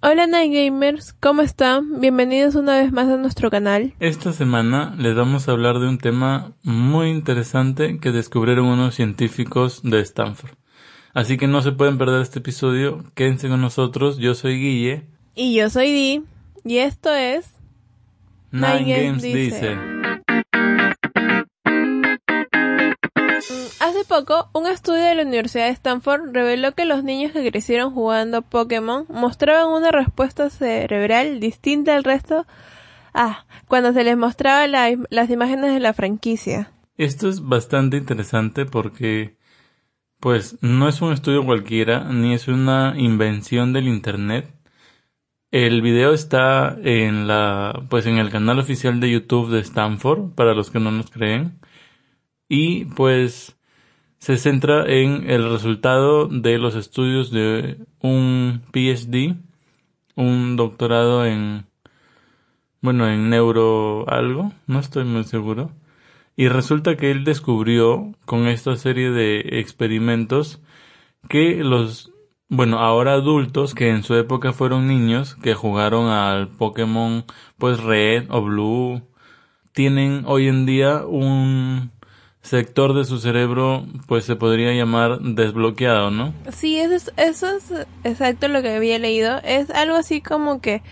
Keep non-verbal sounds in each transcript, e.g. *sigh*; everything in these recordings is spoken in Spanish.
Hola Night Gamers, ¿cómo están? Bienvenidos una vez más a nuestro canal. Esta semana les vamos a hablar de un tema muy interesante que descubrieron unos científicos de Stanford. Así que no se pueden perder este episodio, quédense con nosotros, yo soy Guille. Y yo soy Di, y esto es... Nine, Games, dice. Hace poco, un estudio de la Universidad de Stanford reveló que los niños que crecieron jugando Pokémon mostraban una respuesta cerebral distinta al resto ah, cuando se les mostraba las imágenes de la franquicia. Esto es bastante interesante porque, pues, no es un estudio cualquiera, ni es una invención del Internet. El video está en la, pues, en el canal oficial de YouTube de Stanford, para los que no nos creen. Y, pues, se centra en el resultado de los estudios de un PhD, un doctorado en, bueno, en neuro algo, no estoy muy seguro. Y resulta que él descubrió con esta serie de experimentos que los, bueno, ahora adultos que en su época fueron niños que jugaron al Pokémon pues Red o Blue, tienen hoy en día un sector de su cerebro pues se podría llamar desbloqueado, ¿no? Sí, eso es, eso es exacto lo que había leído. Es algo así como que,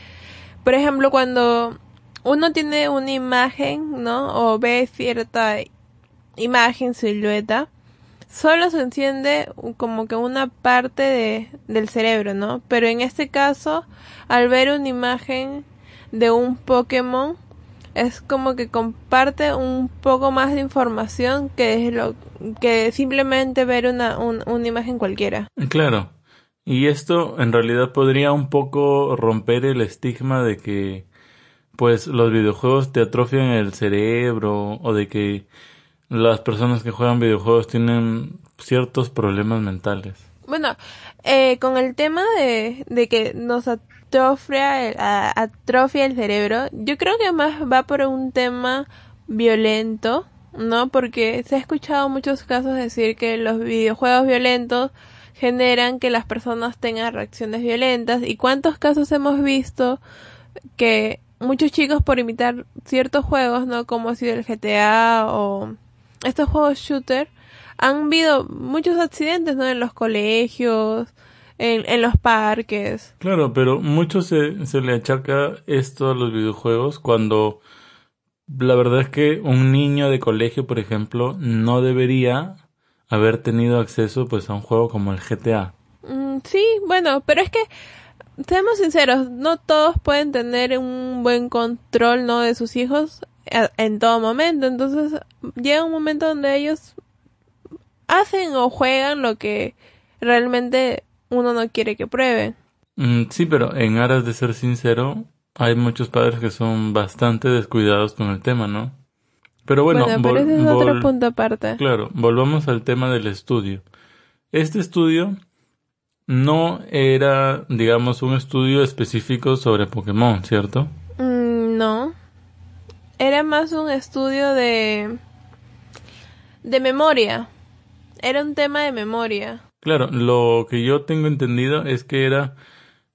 por ejemplo, cuando uno tiene una imagen, ¿no? O ve cierta imagen, silueta, solo se enciende como que una parte de, del cerebro, ¿no? Pero en este caso, al ver una imagen de un Pokémon, es como que comparte un poco más de información que es lo que simplemente ver una, una imagen cualquiera. Claro. Y esto en realidad podría un poco romper el estigma de que pues los videojuegos te atrofian el cerebro o de que las personas que juegan videojuegos tienen ciertos problemas mentales. Bueno, eh, con el tema de, de que nos atrofia atrofia el cerebro, yo creo que más va por un tema violento, ¿no? Porque se ha escuchado muchos casos decir que los videojuegos violentos generan que las personas tengan reacciones violentas y cuántos casos hemos visto que muchos chicos por imitar ciertos juegos, ¿no? Como ha sido el GTA o estos juegos shooter, han habido muchos accidentes, ¿no? En los colegios, en, en los parques. Claro, pero mucho se, se le achaca esto a los videojuegos cuando la verdad es que un niño de colegio, por ejemplo, no debería haber tenido acceso pues a un juego como el GTA. Mm, sí, bueno, pero es que seamos sinceros, no todos pueden tener un buen control, ¿no? de sus hijos en todo momento, entonces llega un momento donde ellos hacen o juegan lo que realmente uno no quiere que pruebe. Mm, sí, pero en aras de ser sincero, hay muchos padres que son bastante descuidados con el tema, ¿no? Pero bueno, pero ese es otro punto aparte. Claro, volvamos al tema del estudio. Este estudio no era, digamos, un estudio específico sobre Pokémon, ¿cierto? Mm, no. Era más un estudio de de memoria. Era un tema de memoria. Claro, lo que yo tengo entendido es que era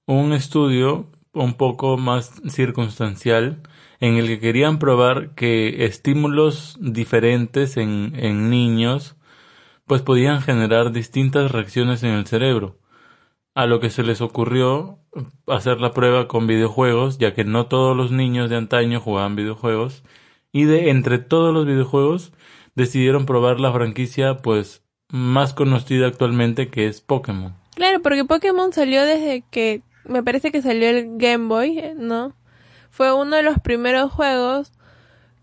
un estudio un poco más circunstancial en el que querían probar que estímulos diferentes en, en niños pues podían generar distintas reacciones en el cerebro. A lo que se les ocurrió hacer la prueba con videojuegos, ya que no todos los niños de antaño jugaban videojuegos, y de entre todos los videojuegos decidieron probar la franquicia pues más conocida actualmente que es Pokémon. Claro, porque Pokémon salió desde que me parece que salió el Game Boy, ¿no? Fue uno de los primeros juegos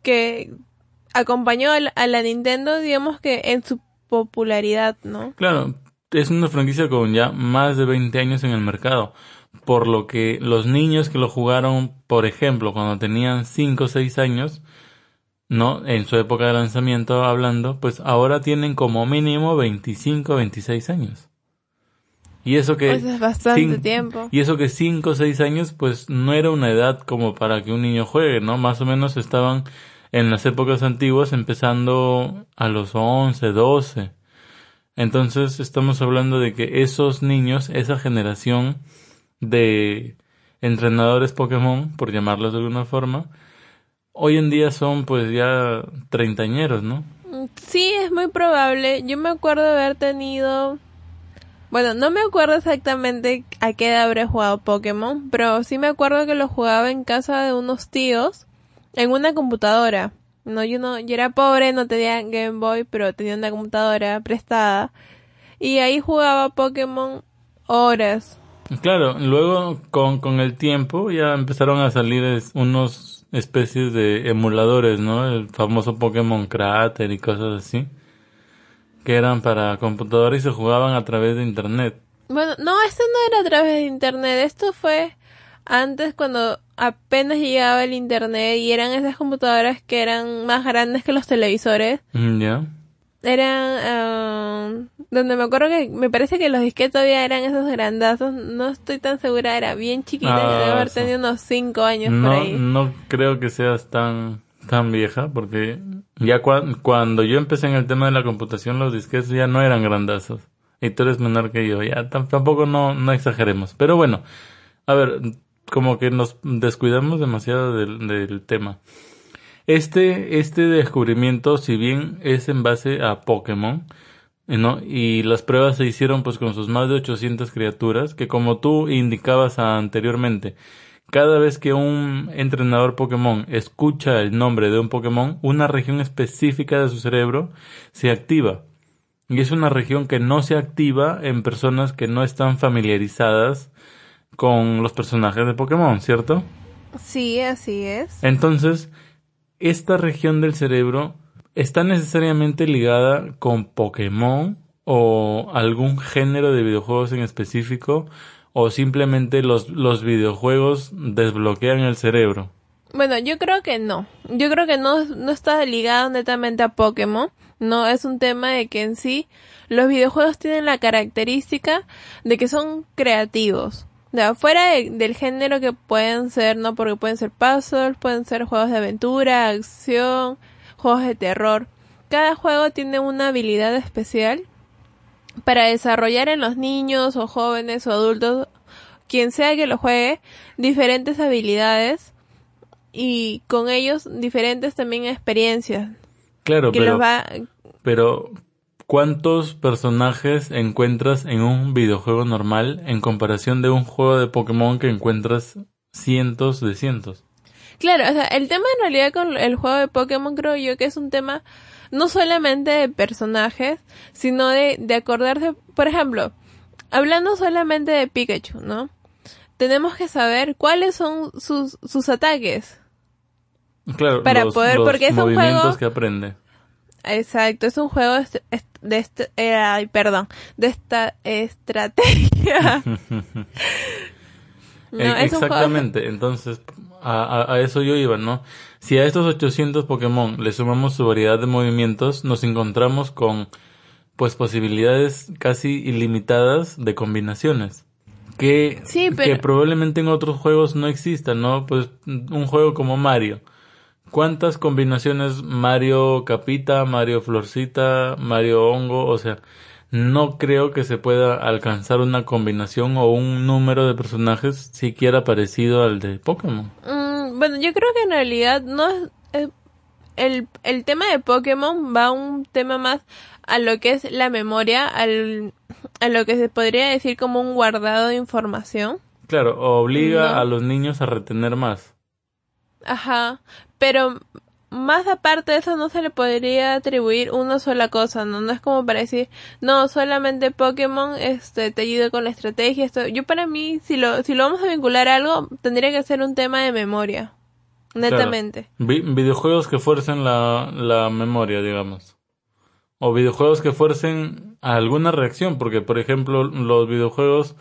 que acompañó a la Nintendo, digamos que en su popularidad, ¿no? Claro, es una franquicia con ya más de 20 años en el mercado, por lo que los niños que lo jugaron, por ejemplo, cuando tenían 5 o 6 años, ¿no? En su época de lanzamiento hablando, pues ahora tienen como mínimo 25, 26 años. Y eso que... Pues es bastante tiempo. Y eso que 5 o 6 años, pues no era una edad como para que un niño juegue, ¿no? Más o menos estaban en las épocas antiguas empezando a los 11, 12. Entonces estamos hablando de que esos niños, esa generación de entrenadores Pokémon, por llamarlos de alguna forma, hoy en día son pues ya treintañeros, ¿no? Sí, es muy probable. Yo me acuerdo de haber tenido... Bueno, no me acuerdo exactamente a qué edad habré jugado Pokémon, pero sí me acuerdo que lo jugaba en casa de unos tíos en una computadora. No, yo no, yo era pobre, no tenía Game Boy, pero tenía una computadora prestada. Y ahí jugaba Pokémon horas. Claro, luego con, con el tiempo ya empezaron a salir unos especies de emuladores, ¿no? El famoso Pokémon Crater y cosas así, que eran para computadora y se jugaban a través de internet. Bueno, no, este no era a través de internet, esto fue antes cuando apenas llegaba el internet y eran esas computadoras que eran más grandes que los televisores. Mm, ya eran ah, donde me acuerdo que me parece que los disquetes todavía eran esos grandazos. No estoy tan segura era bien chiquita debe haber ah, tenido unos 5 años no, por ahí. no creo que seas tan tan vieja porque ya cuando yo empecé en el tema de la computación los disquetes ya no eran grandazos. Y tú eres menor que yo ya tampoco no no exageremos. Pero bueno a ver como que nos descuidamos demasiado del, del tema este, este descubrimiento, si bien es en base a Pokémon, ¿no? Y las pruebas se hicieron pues con sus más de 800 criaturas, que como tú indicabas anteriormente, cada vez que un entrenador Pokémon escucha el nombre de un Pokémon, una región específica de su cerebro se activa. Y es una región que no se activa en personas que no están familiarizadas con los personajes de Pokémon, ¿cierto? Sí, así es. Entonces, esta región del cerebro está necesariamente ligada con Pokémon o algún género de videojuegos en específico o simplemente los, los videojuegos desbloquean el cerebro? Bueno, yo creo que no. Yo creo que no, no está ligado netamente a Pokémon. No, es un tema de que en sí los videojuegos tienen la característica de que son creativos fuera del género que pueden ser, ¿no? Porque pueden ser puzzles, pueden ser juegos de aventura, acción, juegos de terror. Cada juego tiene una habilidad especial para desarrollar en los niños o jóvenes o adultos, quien sea que lo juegue, diferentes habilidades y con ellos diferentes también experiencias. Claro, pero, pero ¿Cuántos personajes encuentras en un videojuego normal en comparación de un juego de Pokémon que encuentras cientos de cientos? Claro, o sea, el tema en realidad con el juego de Pokémon creo yo que es un tema no solamente de personajes, sino de, de acordarse, por ejemplo, hablando solamente de Pikachu, ¿no? Tenemos que saber cuáles son sus, sus ataques. Claro, para poder, porque es un juego que aprende. Exacto, es un juego de este, eh, ay, perdón, de esta estrategia. *laughs* Exactamente, entonces a, a, eso yo iba, ¿no? Si a estos 800 Pokémon le sumamos su variedad de movimientos, nos encontramos con pues posibilidades casi ilimitadas de combinaciones. Que, que probablemente en otros juegos no existan, ¿no? Pues un juego como Mario ¿Cuántas combinaciones Mario Capita, Mario Florcita, Mario Hongo? O sea, no creo que se pueda alcanzar una combinación o un número de personajes siquiera parecido al de Pokémon. Mm, bueno, yo creo que en realidad no es... el, el tema de Pokémon va un tema más a lo que es la memoria, al, a lo que se podría decir como un guardado de información. Claro, obliga a los niños a retener más. Ajá, pero más aparte de eso no se le podría atribuir una sola cosa, ¿no? No es como para decir, no, solamente Pokémon este, te ayuda con la estrategia. Esto. Yo para mí, si lo, si lo vamos a vincular a algo, tendría que ser un tema de memoria. Netamente. videojuegos que fuercen la, la memoria, digamos. O videojuegos que fuercen alguna reacción, porque por ejemplo los videojuegos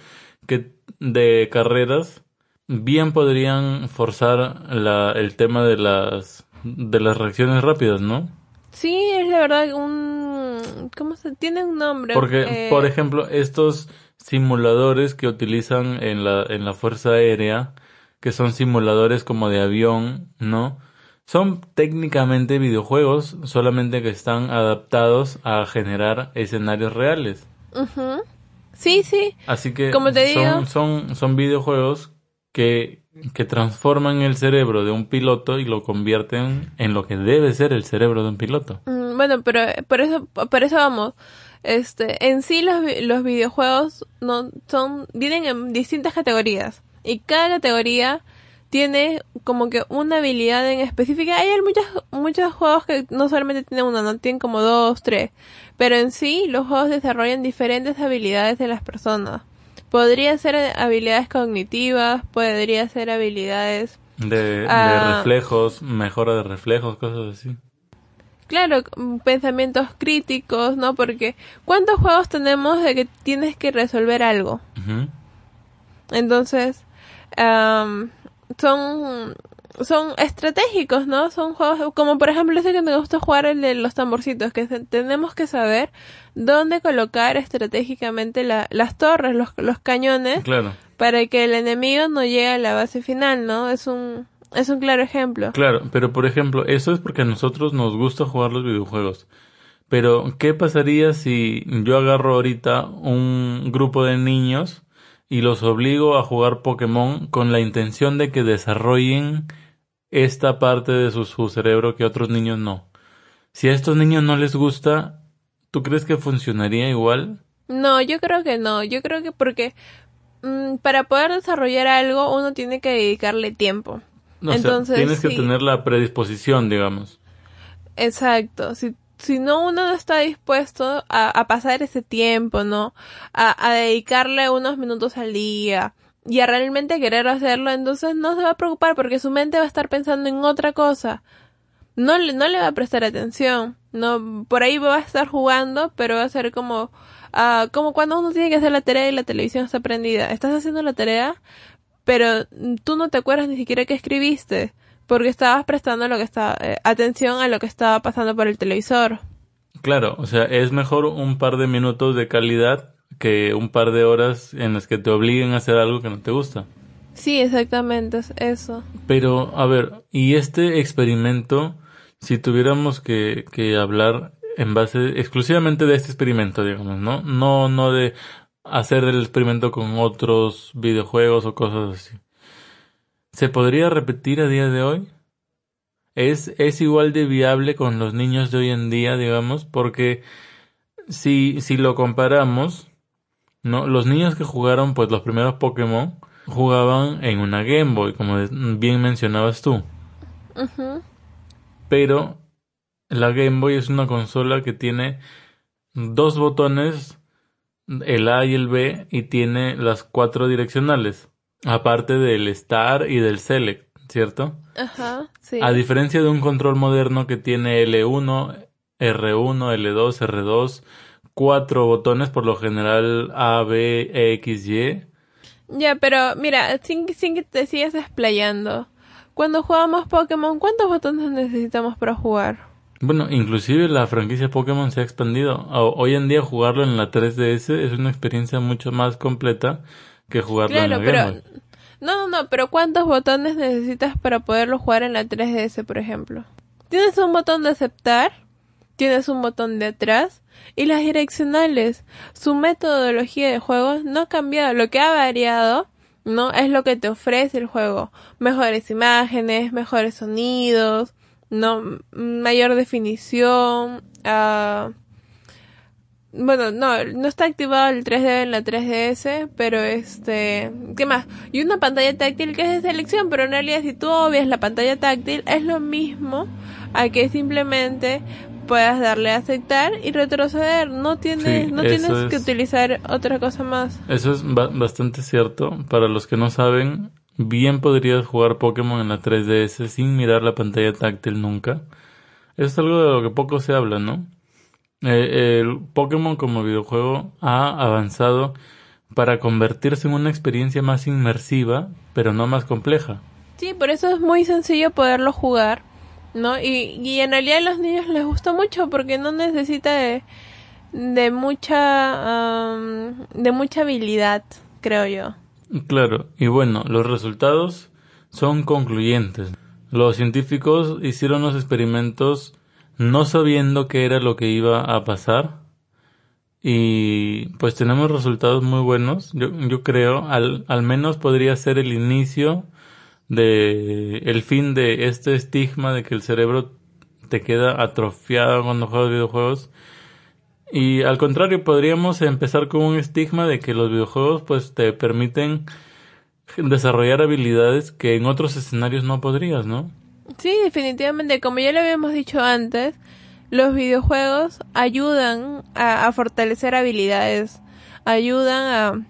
que de carreras bien podrían forzar la, el tema de las de las reacciones rápidas, ¿no? Sí, es la verdad un ¿cómo se tiene un nombre? Porque eh, por ejemplo, estos simuladores que utilizan en la en la Fuerza Aérea, que son simuladores como de avión, ¿no? Son técnicamente videojuegos, solamente que están adaptados a generar escenarios reales. Sí, sí. Así que como te digo, son, son, son videojuegos que, transforman el cerebro de un piloto y lo convierten en lo que debe ser el cerebro de un piloto. Mm, bueno, pero por eso, por eso vamos. Este, en sí los, los videojuegos no son, vienen en distintas categorías. Y cada categoría tiene como que una habilidad en específica. Hay muchos, muchos juegos que no solamente tienen una, no tienen como dos, tres. Pero en sí, los juegos desarrollan diferentes habilidades de las personas. Podría ser habilidades cognitivas, podría ser habilidades... De, ah, reflejos, mejora de reflejos, cosas así. Claro, pensamientos críticos, ¿no? Porque ¿cuántos juegos tenemos de que tienes que resolver algo? Entonces, son son estratégicos, ¿no? Son juegos como por ejemplo ese que me gusta jugar el de los tamborcitos, que tenemos que saber dónde colocar estratégicamente las torres, los, los cañones, claro. para que el enemigo no llegue a la base final, ¿no? Es un es un claro ejemplo. Claro, pero por ejemplo, eso es porque a nosotros nos gusta jugar los videojuegos. Pero, ¿qué pasaría si yo agarro ahorita un grupo de niños y los obligo a jugar Pokémon con la intención de que desarrollen esta parte de su, cerebro que otros niños no. Si a estos niños no les gusta, ¿tú crees que funcionaría igual? No, yo creo que no. Yo creo que porque mm, para poder desarrollar algo uno tiene que dedicarle tiempo. Entonces, tienes que tener la predisposición, digamos. Exacto. Si, si no uno no está dispuesto a, a pasar ese tiempo, ¿no? A, a dedicarle unos minutos al día, y a realmente querer hacerlo, entonces no se va a preocupar porque su mente va a estar pensando en otra cosa. No le, no le va a prestar atención. No, por ahí va a estar jugando, pero va a ser como, uh, como cuando uno tiene que hacer la tarea y la televisión está prendida. Estás haciendo la tarea, pero tú no te acuerdas ni siquiera que escribiste, porque estabas prestando lo que está, eh, atención a lo que estaba pasando por el televisor. Claro, o sea, es mejor un par de minutos de calidad que un par de horas en las que te obliguen a hacer algo que no te gusta. Sí, exactamente, es eso. Pero, a ver, y este experimento, si tuviéramos que, que hablar en base exclusivamente de este experimento, digamos, ¿no? No, no de hacer el experimento con otros videojuegos o cosas así. ¿Se podría repetir a día de hoy? ¿Es, es igual de viable con los niños de hoy en día, digamos? Porque si, si lo comparamos, ¿no? Los niños que jugaron pues los primeros Pokémon jugaban en una Game Boy, como bien mencionabas tú. Pero la Game Boy es una consola que tiene dos botones, el A y el B, y tiene las cuatro direccionales, aparte del Star y del Select, ¿cierto? Ajá, sí. A diferencia de un control moderno que tiene L1, R1, L2, R2, cuatro botones, por lo general A, B, E, X, Y. Ya, pero mira, sin, sin que te sigas explayando. Cuando jugamos Pokémon, ¿cuántos botones necesitamos para jugar? Bueno, inclusive la franquicia Pokémon se ha expandido. Hoy en día jugarlo en la 3DS es una experiencia mucho más completa que jugarlo en la pero, No, no, no, pero ¿cuántos botones necesitas para poderlo jugar en la 3DS, por ejemplo? ¿Tienes un botón de aceptar? ¿Tienes un botón de atrás? Y las direccionales. Su metodología de juego no ha cambiado. Lo que ha variado, ¿no? Es lo que te ofrece el juego. Mejores imágenes, mejores sonidos, ¿no? Mayor definición. Uh... Bueno, no, no está activado el 3D en la 3DS, pero este, ¿qué más? Y una pantalla táctil que es de selección, pero en realidad si tú obvias la pantalla táctil es lo mismo a que simplemente puedas darle a aceptar y retroceder. No tienes, no tienes que utilizar otra cosa más. Eso es bastante cierto. Para los que no saben, bien podrías jugar Pokémon en la 3DS sin mirar la pantalla táctil nunca. Eso es algo de lo que poco se habla, ¿no? Eh, el Pokémon como videojuego ha avanzado para convertirse en una experiencia más inmersiva, pero no más compleja. Sí, por eso es muy sencillo poderlo jugar ¿no? Y, y en realidad a los niños les gusta mucho porque no necesita de, de mucha de mucha habilidad, creo yo. Claro, y bueno, los resultados son concluyentes. Los científicos hicieron los experimentos no sabiendo qué era lo que iba a pasar, y pues tenemos resultados muy buenos. Yo, yo creo, al, al menos podría ser el inicio de el fin de este estigma de que el cerebro te queda atrofiado cuando juegas videojuegos. Y al contrario, podríamos empezar con un estigma de que los videojuegos pues te permiten desarrollar habilidades que en otros escenarios no podrías, ¿no? Sí, definitivamente, como ya lo habíamos dicho antes, los videojuegos ayudan a, fortalecer habilidades, ayudan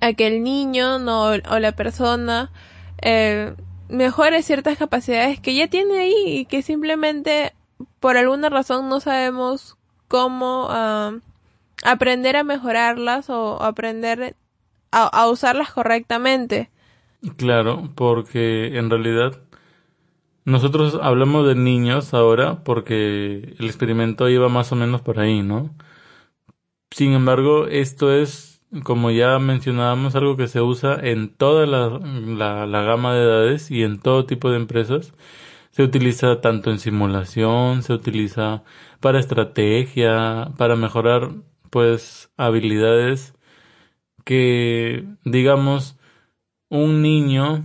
a, a, que el niño no, o la persona eh, mejore ciertas capacidades que ya tiene ahí y que simplemente por alguna razón no sabemos cómo ah, aprender a mejorarlas o aprender a, a usarlas correctamente. Claro, porque en realidad nosotros hablamos de niños ahora porque el experimento iba más o menos por ahí, ¿no? Sin embargo, esto es, como ya mencionábamos, algo que se usa en toda la, la, gama de edades y en todo tipo de empresas. Se utiliza tanto en simulación, se utiliza para estrategia, para mejorar, pues, habilidades que, digamos, un niño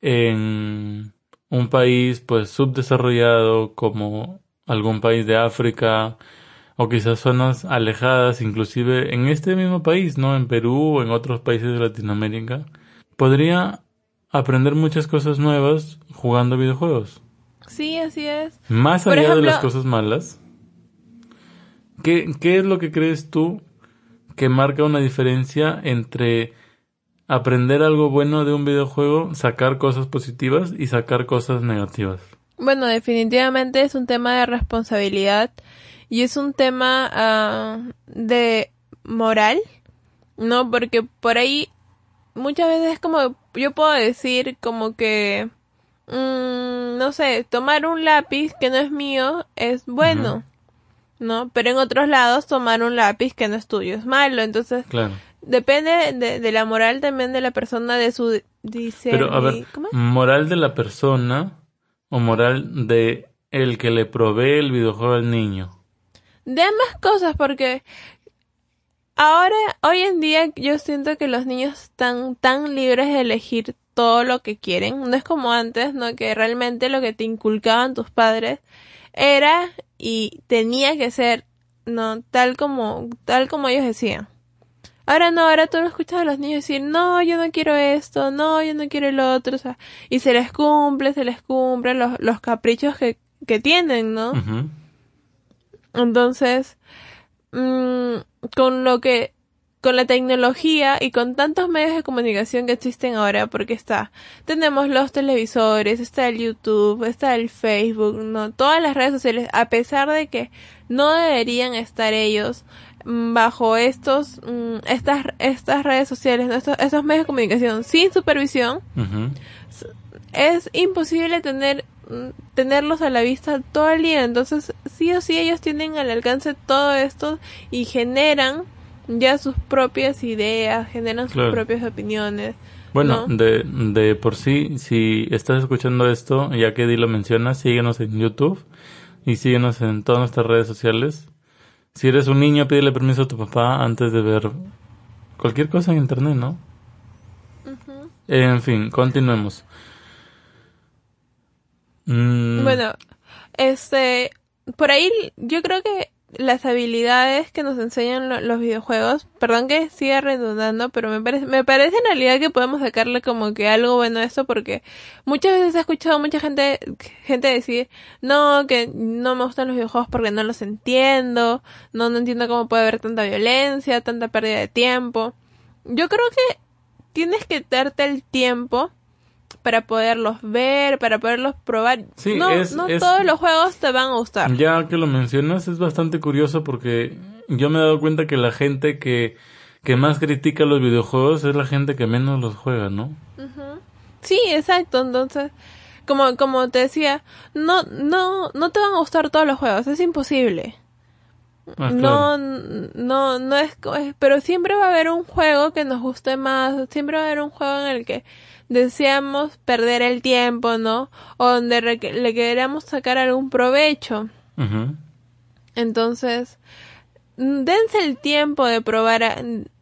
en un país pues subdesarrollado como algún país de África o quizás zonas alejadas, inclusive en este mismo país, ¿no? En Perú o en otros países de Latinoamérica, podría aprender muchas cosas nuevas jugando videojuegos. Sí, así es. Más allá de las cosas malas, ¿qué, ¿qué es lo que crees tú que marca una diferencia entre aprender algo bueno de un videojuego, sacar cosas positivas y sacar cosas negativas. Bueno, definitivamente es un tema de responsabilidad y es un tema ah, de moral, ¿no? Porque por ahí muchas veces es como, yo puedo decir como que, mm, no sé, tomar un lápiz que no es mío es bueno, ¿no? Pero en otros lados tomar un lápiz que no es tuyo es malo, entonces... Claro Depende de, la moral también de la persona, de su dice Pero a ver, moral de la persona o moral de el que le provee el videojuego al niño. De ambas cosas, porque ahora, hoy en día, yo siento que los niños están tan libres de elegir todo lo que quieren. No es como antes, ¿no? Que realmente lo que te inculcaban tus padres era y tenía que ser, ¿no? Tal como, tal como ellos decían. Ahora no, ahora tú no escuchas a los niños decir, no, yo no quiero esto, no, yo no quiero el otro, o sea, y se les cumple, se les cumplen los, los caprichos que, que tienen, ¿no? Entonces, mmm, con lo que, con la tecnología y con tantos medios de comunicación que existen ahora, porque está, tenemos los televisores, está el YouTube, está el Facebook, ¿no? Todas las redes sociales, a pesar de que no deberían estar ellos, Mm, bajo estos mm, estas estas redes sociales estos, medios de comunicación sin supervisión es imposible tener tenerlos a la vista todo el día entonces sí o sí ellos tienen al alcance todo esto y generan ya sus propias ideas generan sus propias opiniones bueno, de, de por sí, si estás escuchando esto, ya que Di lo menciona, síguenos en YouTube y síguenos en todas nuestras redes sociales. Si eres un niño, pídele permiso a tu papá antes de ver cualquier cosa en internet, ¿no? En fin, continuemos. Mm. Bueno, este, por ahí yo creo que las habilidades que nos enseñan los videojuegos, perdón que siga redundando, pero me parece, me parece en realidad que podemos sacarle como que algo bueno a esto porque muchas veces he escuchado mucha gente, gente decir, no, que no me gustan los videojuegos porque no los entiendo, no, no entiendo cómo puede haber tanta violencia, tanta pérdida de tiempo. Yo creo que tienes que darte el tiempo para poderlos ver, para poderlos probar. no, no todos los juegos te van a gustar. Ya que lo mencionas, es bastante curioso porque yo me he dado cuenta que la gente que, que más critica los videojuegos es la gente que menos los juega, ¿no? Sí, exacto. Entonces, como, como te decía, no, no, no te van a gustar todos los juegos, es imposible. Ah, no, no, no es, pero siempre va a haber un juego que nos guste más, siempre va a haber un juego en el que deseamos perder el tiempo, ¿no? O donde le queremos sacar algún provecho. Entonces, mm, dense el tiempo de probar a-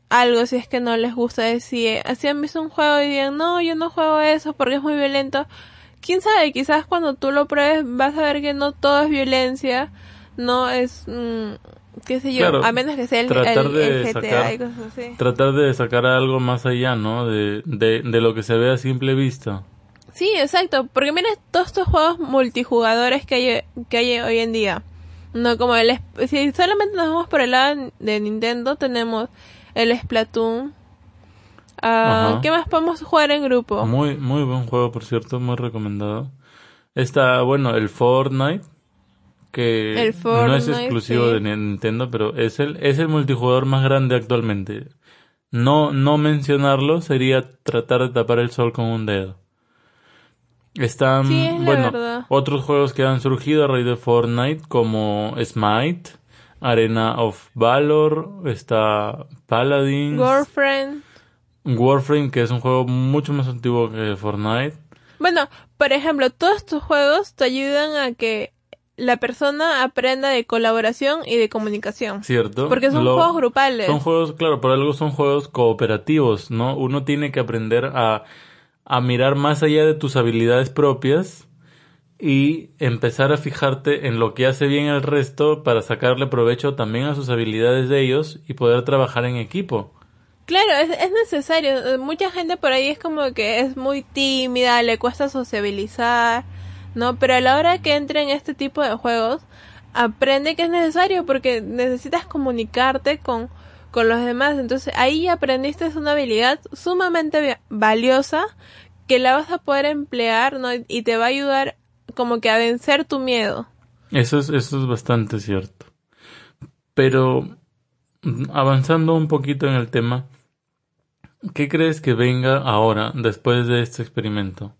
algo si es que no les gusta decir, así han visto un juego y digan, no, yo no juego eso porque es muy violento. Quién sabe, quizás cuando tú lo pruebes vas a ver que no todo es violencia, no es, mm, qué sé yo, Claro, a menos que sea el, tratar el- de el GTA sacar- y cosas así. Tratar de sacar algo más allá, ¿no? De, de, de lo que se ve a simple vista. Sí, exacto, porque mira todos estos juegos multijugadores que hay, que hay hoy en día. No como el si solamente nos vamos por el lado de Nintendo tenemos el Splatoon. Ah. ¿Qué más podemos jugar en grupo? Muy, muy buen juego, por cierto, muy recomendado. Está, bueno, el Fortnite, que no es exclusivo sí. de Nintendo, pero es el, es el multijugador más grande actualmente. No, no mencionarlo sería tratar de tapar el sol con un dedo. Están, Sí, es la bueno, verdad. otros juegos que han surgido a raíz de Fortnite, como Smite, Arena of Valor, está Paladins, Girlfriend. Warframe, que es un juego mucho más antiguo que Fortnite. Bueno, por ejemplo, todos estos juegos te ayudan a que la persona aprenda de colaboración y de comunicación. ¿Cierto? Porque son Lo- juegos grupales. Son juegos, claro, por algo son juegos cooperativos, ¿no? Uno tiene que aprender a, a mirar más allá de tus habilidades propias y empezar a fijarte en lo que hace bien el resto para sacarle provecho también a sus habilidades de ellos y poder trabajar en equipo. Claro, es, es necesario. Mucha gente por ahí es como que es muy tímida, le cuesta sociabilizar, ¿no? Pero a la hora que entre en este tipo de juegos, aprende que es necesario porque necesitas comunicarte con, con los demás. Entonces ahí aprendiste una habilidad sumamente valiosa que la vas a poder emplear, ¿no? Y te va a ayudar como que a vencer tu miedo. Eso es, eso es bastante cierto. Pero avanzando un poquito en el tema, ¿qué crees que venga ahora, después de este experimento?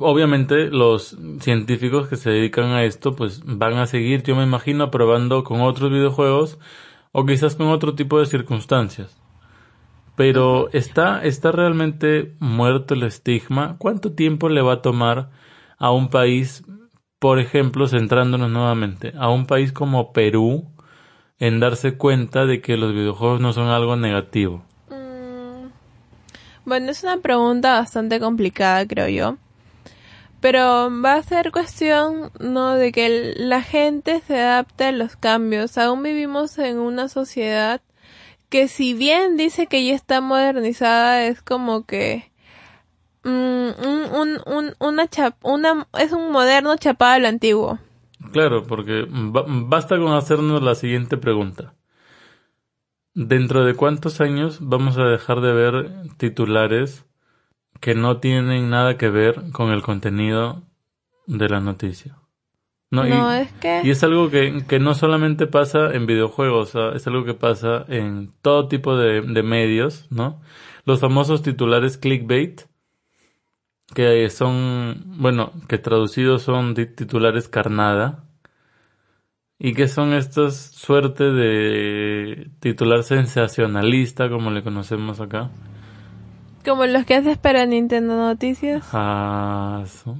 Obviamente los científicos que se dedican a esto pues van a seguir, yo me imagino, probando con otros videojuegos o quizás con otro tipo de circunstancias. Pero ¿está, está realmente muerto el estigma? ¿Cuánto tiempo le va a tomar a un país, por ejemplo, centrándonos nuevamente, a un país como Perú en darse cuenta de que los videojuegos no son algo negativo? Mm, Bueno, es una pregunta bastante complicada, creo yo. Pero va a ser cuestión, ¿no? De que la gente se adapte a los cambios. Aún vivimos en una sociedad que si bien dice que ya está modernizada, es como que mm, un, un, un- una chap, una, es un moderno chapado a lo antiguo. Claro, porque ba- basta con hacernos la siguiente pregunta. ¿Dentro de cuántos años vamos a dejar de ver titulares que no tienen nada que ver con el contenido de la noticia? No, y- es que... Y es algo que, que no solamente pasa en videojuegos, o sea, es algo que pasa en todo tipo de, de medios, ¿no? Los famosos titulares clickbait, que son, bueno, que traducidos son ti- titulares carnada, y que son estas suerte de titular sensacionalista, como le conocemos acá. Como los que haces para Nintendo Noticias.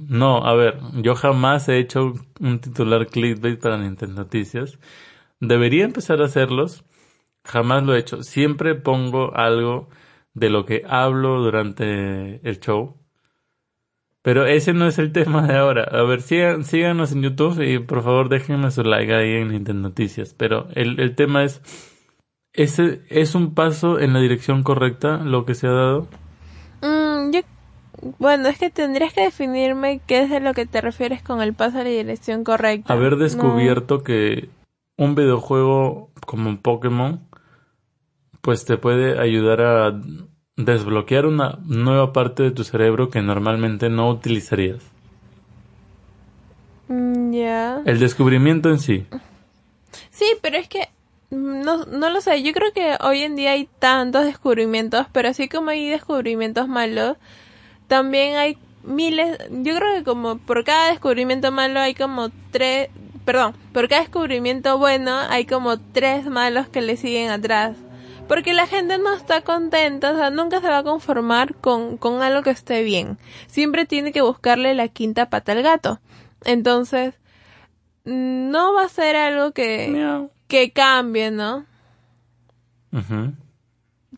No, a ver, yo jamás he hecho un titular clickbait para Nintendo Noticias. Debería empezar a hacerlos. Jamás lo he hecho. Siempre pongo algo de lo que hablo durante el show. Pero ese no es el *laughs* tema de ahora. A ver, sigan, síganos en YouTube y por favor déjenme su like ahí en Nintendo Noticias. Pero el, el tema es, ¿ese es un paso en la dirección correcta lo que se ha dado? Bueno, es que tendrías que definirme qué es de lo que te refieres con el paso a la dirección correcta. haber No. descubierto que un videojuego como Pokémon pues te puede ayudar a desbloquear una nueva parte de tu cerebro que normalmente no utilizarías. Mm, ya. El descubrimiento en sí. Sí, pero es que no, no lo sé. Yo creo que hoy en día hay tantos descubrimientos, pero así como hay descubrimientos malos, también hay miles. Yo creo que como por cada descubrimiento malo hay como tres. Perdón, por cada descubrimiento bueno hay como tres malos que le siguen atrás. Porque la gente no está contenta, o sea, nunca se va a conformar con, con algo que esté bien. Siempre tiene que buscarle la quinta pata al gato. Entonces, no va a ser algo que... Que cambie, ¿no?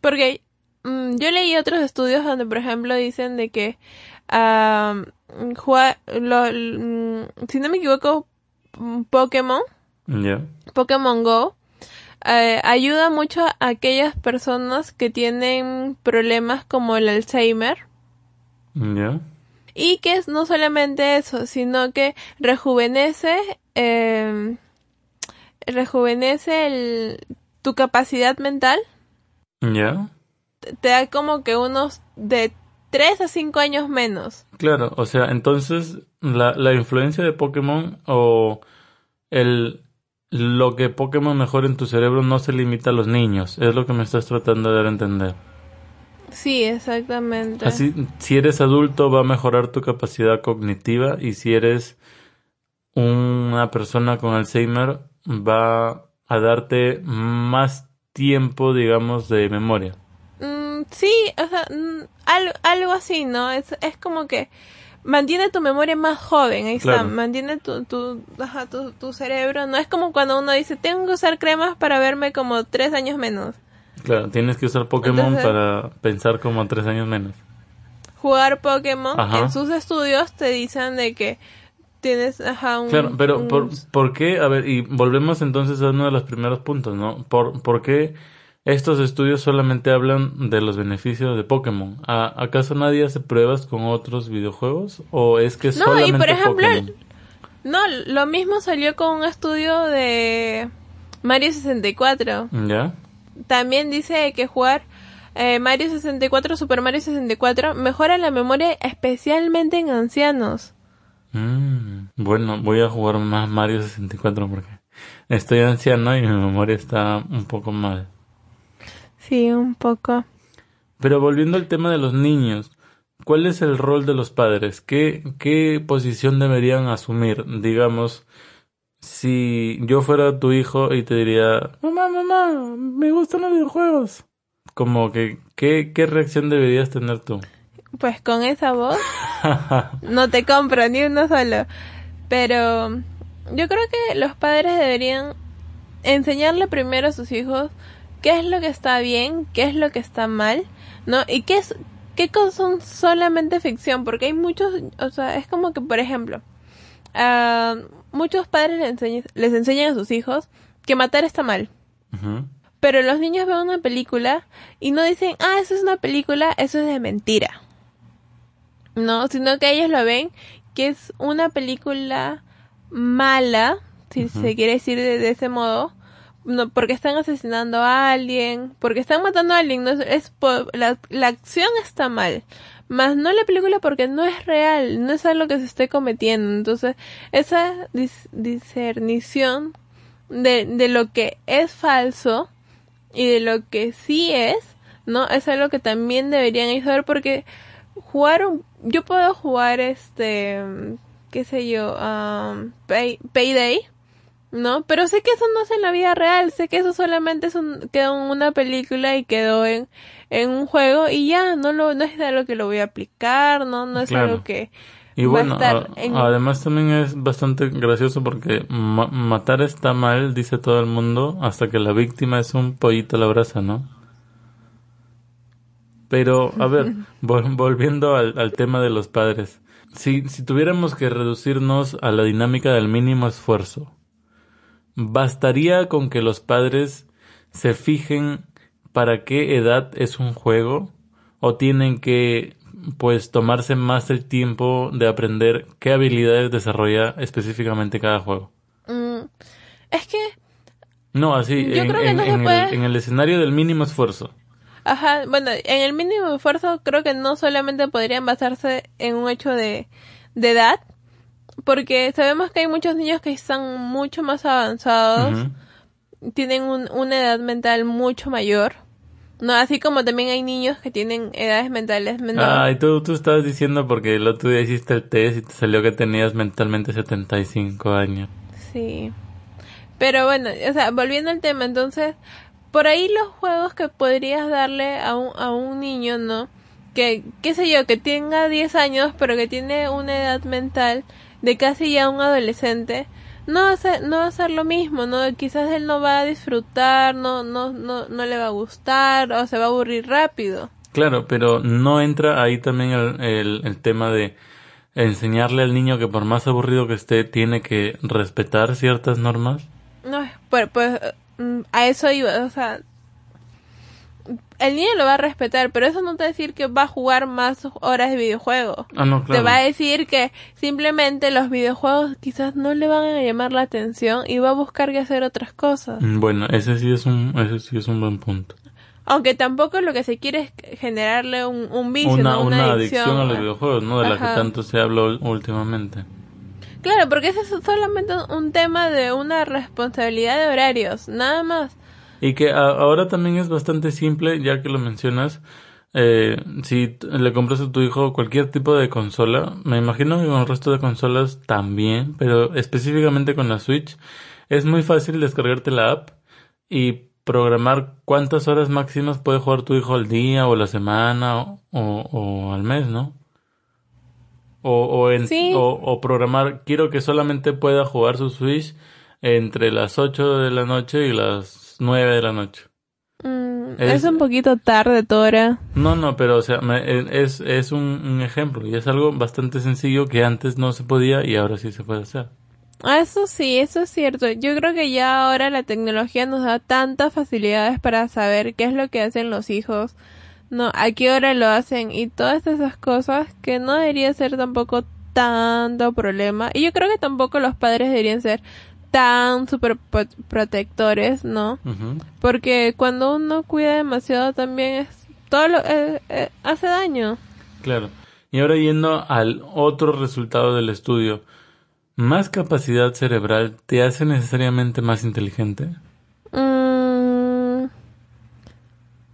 Porque mm, yo leí otros estudios donde, por ejemplo, dicen de que, jua- lo- mm, si no me equivoco, mm, Pokémon. Pokémon Go, eh, ayuda mucho a aquellas personas que tienen problemas como el Alzheimer. Y que es no solamente eso, sino que rejuvenece, eh, rejuvenece el, tu capacidad mental. Ya. Te da como que unos de 3 a 5 años menos. Claro, o sea, entonces la, la influencia de Pokémon o el lo que Pokémon mejora en tu cerebro no se limita a los niños, es lo que me estás tratando de dar a entender. Sí, exactamente. Así, si eres adulto va a mejorar tu capacidad cognitiva y si eres una persona con Alzheimer va a darte más tiempo, digamos, de memoria. Sí, o sea, algo, algo así, ¿no? Es, es como que mantiene tu memoria más joven, ahí está, mantiene tu, tu, ajá, tu, tu cerebro, no es como cuando uno dice, tengo que usar cremas para verme como tres años menos. Claro, tienes que usar Pokémon Entonces- para pensar como tres años menos. Jugar Pokémon, Ajá. en sus estudios te dicen de que tienes, ajá, un... Claro, pero un- ¿por, por qué? A ver, y volvemos entonces a uno de los primeros puntos, ¿no? ¿Por, por qué estos estudios solamente hablan de los beneficios de Pokémon? ¿A- ¿Acaso nadie hace pruebas con otros videojuegos? ¿O es que No, y por ejemplo, Pokémon? No, lo mismo salió con un estudio de Mario 64. ¿Ya? También dice que jugar eh, Mario 64, Super Mario 64, mejora la memoria especialmente en ancianos. Mm, bueno, voy a jugar más Mario 64 porque estoy anciano y mi memoria está un poco mal. Sí, un poco. Pero volviendo al tema de los niños, ¿cuál es el rol de los padres? ¿Qué, qué posición deberían asumir? Digamos, si yo fuera tu hijo y te diría, mamá, mamá, me gustan los videojuegos. Como que, ¿qué, qué reacción deberías tener tú? Pues con esa voz *laughs* no te compro ni uno solo. Pero yo creo que los padres deberían enseñarle primero a sus hijos qué es lo que está bien, qué es lo que está mal, ¿no? Y qué es qué cosas son solamente ficción, porque hay muchos, o sea, es como que por ejemplo, ah, muchos padres les enseñan, les enseñan a sus hijos que matar está mal. Pero los niños ven una película y no dicen, ah, eso es una película, eso es de mentira. No, sino que ellos lo ven que es una película mala, si se quiere decir de, de ese modo, no, porque están asesinando a alguien, porque están matando a alguien, no es, es la, la acción está mal, más no la película porque no es real, no es algo que se esté cometiendo, entonces esa dis- discernición de, de lo que es falso y de lo que sí es, ¿no? Es algo que también deberían saber porque jugar un, yo puedo jugar este, qué sé yo, um, Pay- Payday, ¿no? Pero sé que eso no es en la vida real, sé que eso solamente es un, quedó en una película y quedó en, en un juego y ya, no lo, no es algo que lo voy a aplicar, ¿no? No es Claro. algo que Y va a estar a- en- además también es bastante gracioso porque ma- matar está mal, dice todo el mundo, hasta que la víctima es un pollito a la brasa, ¿no? Pero, a ver, *laughs* vol- volviendo al, al tema de los padres. Si, si tuviéramos que reducirnos a la dinámica del mínimo esfuerzo, ¿bastaría con que los padres se fijen para qué edad es un juego? ¿O tienen que, pues, tomarse más el tiempo de aprender qué habilidades desarrolla específicamente cada juego? mm, es que No, así, Yo en, creo que en- no se en el, puede. en el escenario del mínimo esfuerzo. Ajá, bueno, en el mínimo esfuerzo creo que no solamente podrían basarse en un hecho de, de edad, porque sabemos que hay muchos niños que están mucho más avanzados, tienen un- una edad mental mucho mayor, no así como también hay niños que tienen edades mentales menores. Ay, tú, tú estabas diciendo porque el otro día hiciste el test y te salió que tenías mentalmente 75 años. Sí. Pero bueno, o sea, volviendo al tema, entonces, por ahí los juegos que podrías darle a un, a un niño, ¿no? Que, qué sé yo, que tenga 10 años, pero que tiene una edad mental de casi ya un adolescente, no va a ser, no va a ser lo mismo, ¿no? Quizás él no va a disfrutar, no, no, no, no le va a gustar o se va a aburrir rápido. Claro, pero no entra ahí también el, el, tema de enseñarle al niño que por más aburrido que esté, tiene que respetar ciertas normas. No, pues, pues mm, a eso iba, o sea, el niño lo va a respetar, pero eso no te va a decir que va a jugar más horas de videojuego. Ah, no, Te va a decir que simplemente los videojuegos quizás no le van a llamar la atención y va a buscar que hacer otras cosas. Mm, bueno, ese sí es un, ese sí es un buen punto. Aunque tampoco lo que se quiere es generarle un, un vicio, una, una, adicción, a los videojuegos, ¿no? De la que tanto se habló últimamente. Claro, porque ese es solamente un tema de una responsabilidad de horarios, nada más. Y que ahora también es bastante simple, ya que lo mencionas. Eh, si le compras a tu hijo cualquier tipo de consola, me imagino que con el resto de consolas también, pero específicamente con la Switch, es muy fácil descargarte la app y programar cuántas horas máximas puede jugar tu hijo al día o la semana o, o, al mes, ¿no? O, o, en, o, programar, quiero que solamente pueda jugar su Switch entre las 8 de la noche y las 9 de la noche. Mm, es, un poquito tarde, Tora. No, no, pero o sea, es, es un, ejemplo y es algo bastante sencillo que antes no se podía y ahora sí se puede hacer. Ah, eso sí, eso es cierto. Yo creo que ya ahora la tecnología nos da tantas facilidades para saber qué es lo que hacen los hijos, no, a qué hora lo hacen y todas esas cosas que no debería ser tampoco tanto problema. Y yo creo que tampoco los padres deberían ser tan super protectores, ¿no? Porque cuando uno cuida demasiado también es todo lo eh, eh, hace daño. Claro. Y ahora yendo al otro resultado del estudio, ¿más capacidad cerebral te hace necesariamente más inteligente? Mm,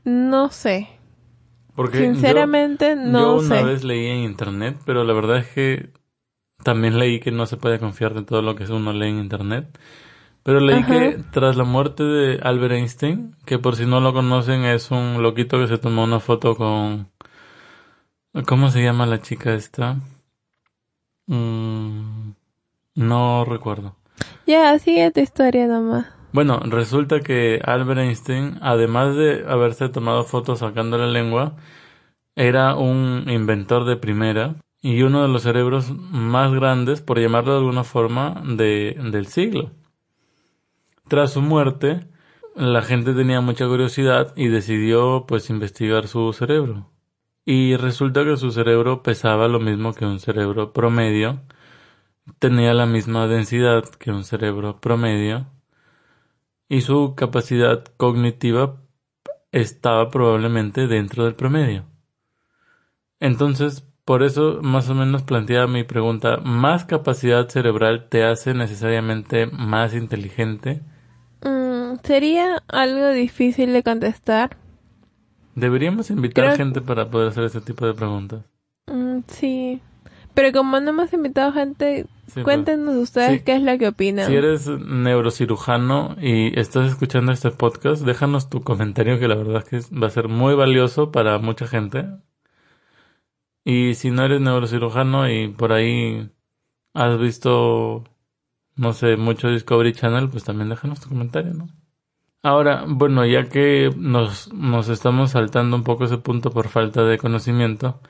no sé. Porque sinceramente no sé. Yo una vez leí en internet, pero la verdad es que también leí que no se puede confiar de todo lo que uno lee en internet. Pero leí que tras la muerte de Albert Einstein, que por si no lo conocen es un loquito que se tomó una foto con... ¿Cómo se llama la chica esta? Mm, no recuerdo. Ya, sigue tu historia nomás. Bueno, resulta que Albert Einstein, además de haberse tomado fotos sacando la lengua, era un inventor de primera y uno de los cerebros más grandes, por llamarlo de alguna forma, de, del siglo. Tras su muerte, la gente tenía mucha curiosidad y decidió pues investigar su cerebro. Y resulta que su cerebro pesaba lo mismo que un cerebro promedio, tenía la misma densidad que un cerebro promedio y su capacidad cognitiva estaba probablemente dentro del promedio. Entonces, por eso más o menos planteaba mi pregunta, ¿más capacidad cerebral te hace necesariamente más inteligente? Mm, sería algo difícil de contestar. Deberíamos invitar gente para poder hacer ese tipo de preguntas. Mm, sí, pero como no hemos invitado gente, pues. cuéntenos ustedes qué es lo que opinan. Si eres neurocirujano y estás escuchando este podcast, déjanos tu comentario que la verdad es que va a ser muy valioso para mucha gente. Y si no eres neurocirujano y por ahí has visto, no sé, mucho Discovery Channel, pues también déjanos tu comentario, ¿no? Ahora, bueno, ya que nos, nos estamos saltando un poco ese punto por falta de conocimiento,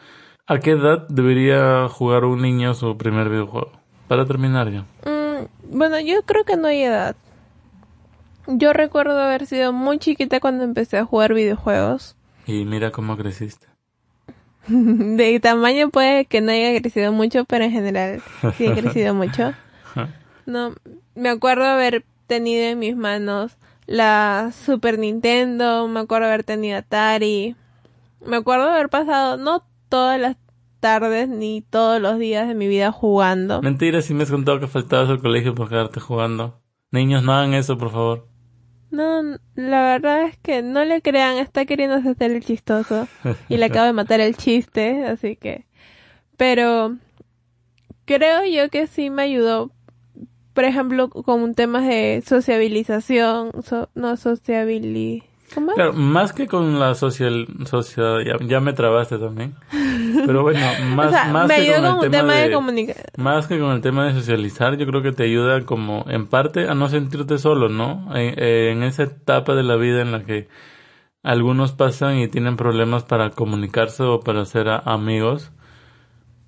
¿a qué edad debería jugar un niño su primer videojuego? Para terminar ya. Mm, bueno, yo creo que no hay edad. Yo recuerdo haber sido muy chiquita cuando empecé a jugar videojuegos. Y mira cómo creciste. *laughs* de tamaño puede que no haya crecido mucho, pero en general sí ha crecido mucho. *laughs* No, me acuerdo haber tenido en mis manos la Super Nintendo, me acuerdo haber tenido Atari, me acuerdo haber pasado no todas las tardes ni todos los días de mi vida jugando. Mentira, si me has contado que faltabas al colegio por quedarte jugando. Niños, no hagan eso, por favor. No, la verdad es que no le crean, está queriendo hacer el chistoso y le acaba de matar el chiste, así que... Pero creo yo que sí me ayudó, por ejemplo, con temas de sociabilización, no sociabilización. ¿Cómo? Claro, más que con la social, social ya, ya me trabaste también. Pero bueno, *laughs* más, o sea, más que con el tema tema de, de, más que con el tema de socializar, yo creo que te ayuda como en parte a no sentirte solo, ¿no? En, en esa etapa de la vida en la que algunos pasan y tienen problemas para comunicarse o para ser a- amigos.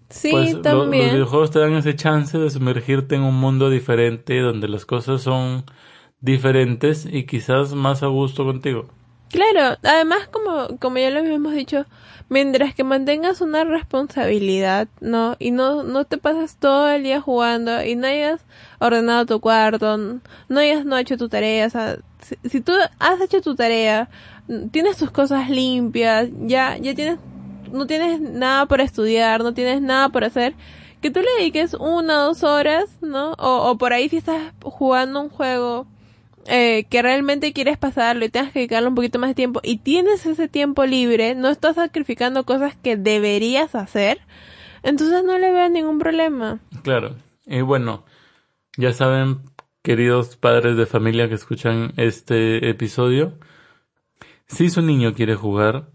Sí, pues lo- los también. videojuegos te dan ese chance de sumergirte en un mundo diferente donde las cosas son diferentes y quizás más a gusto contigo. Claro, además como, como ya lo habíamos dicho, mientras que mantengas una responsabilidad, ¿no? Y no, no te pasas todo el día jugando y no hayas ordenado tu cuarto, no hayas no hecho tu tarea, o sea, si, si tú has hecho tu tarea, tienes tus cosas limpias, ya, ya tienes, no tienes nada por estudiar, no tienes nada por hacer, que tú le dediques una o dos horas, ¿no? O, o por ahí si estás jugando un juego, eh, que realmente quieres pasarlo y tengas que dedicarle un poquito más de tiempo y tienes ese tiempo libre, no estás sacrificando cosas que deberías hacer, entonces no le veo ningún problema. Claro. Y bueno, ya saben, queridos padres de familia que escuchan este episodio, si su niño quiere jugar,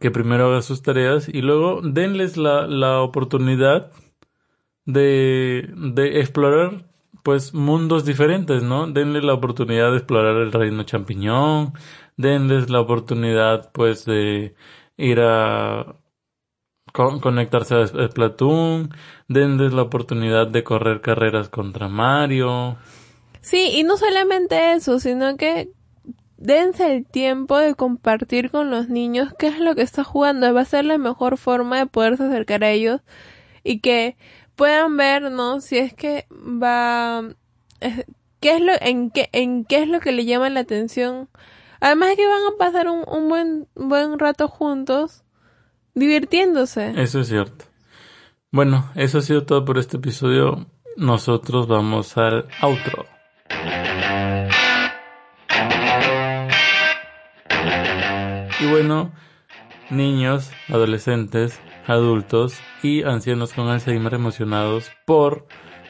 que primero haga sus tareas y luego denles la, la oportunidad de, de explorar pues mundos diferentes, ¿no? Denles la oportunidad de explorar el reino champiñón, denles la oportunidad pues de ir a con- conectarse a Splatoon, denles la oportunidad de correr carreras contra Mario. Sí, y no solamente eso, sino que dense el tiempo de compartir con los niños qué es lo que está jugando, va a ser la mejor forma de poderse acercar a ellos y que puedan ver, ¿no? Si es que va, qué es lo, en qué, en qué es lo que le llama la atención. Además que van a pasar un, un buen, buen rato juntos, divirtiéndose. Eso es cierto. Bueno, eso ha sido todo por este episodio. Nosotros vamos al outro. Y bueno, niños, adolescentes, adultos y ancianos con Alzheimer emocionados por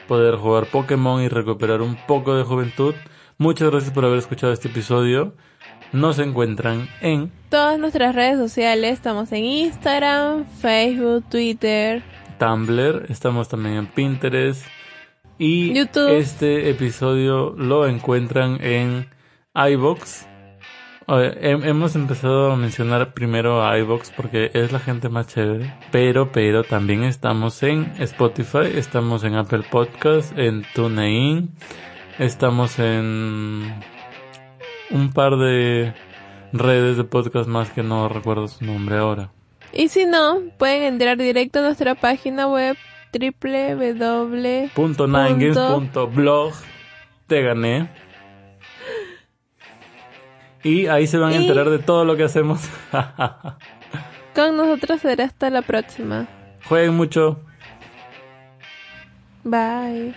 poder jugar Pokémon y recuperar un poco de juventud. Muchas gracias por haber escuchado este episodio. Nos encuentran en Todas nuestras redes sociales, estamos en Instagram, Facebook, Twitter, Tumblr, estamos también en Pinterest y YouTube. este episodio lo encuentran en iBox. Hem- hemos empezado a mencionar primero a iBox porque es la gente más chévere, pero pero también estamos en Spotify, estamos en Apple Podcast, en TuneIn, estamos en un par de redes de podcast más que no recuerdo su nombre ahora. Y si no, pueden entrar directo a nuestra página web www. Punto ninegames punto blog te gané y ahí se van a Y- enterar de todo lo que hacemos *laughs* Con nosotros será hasta la próxima. jueguen mucho Bye.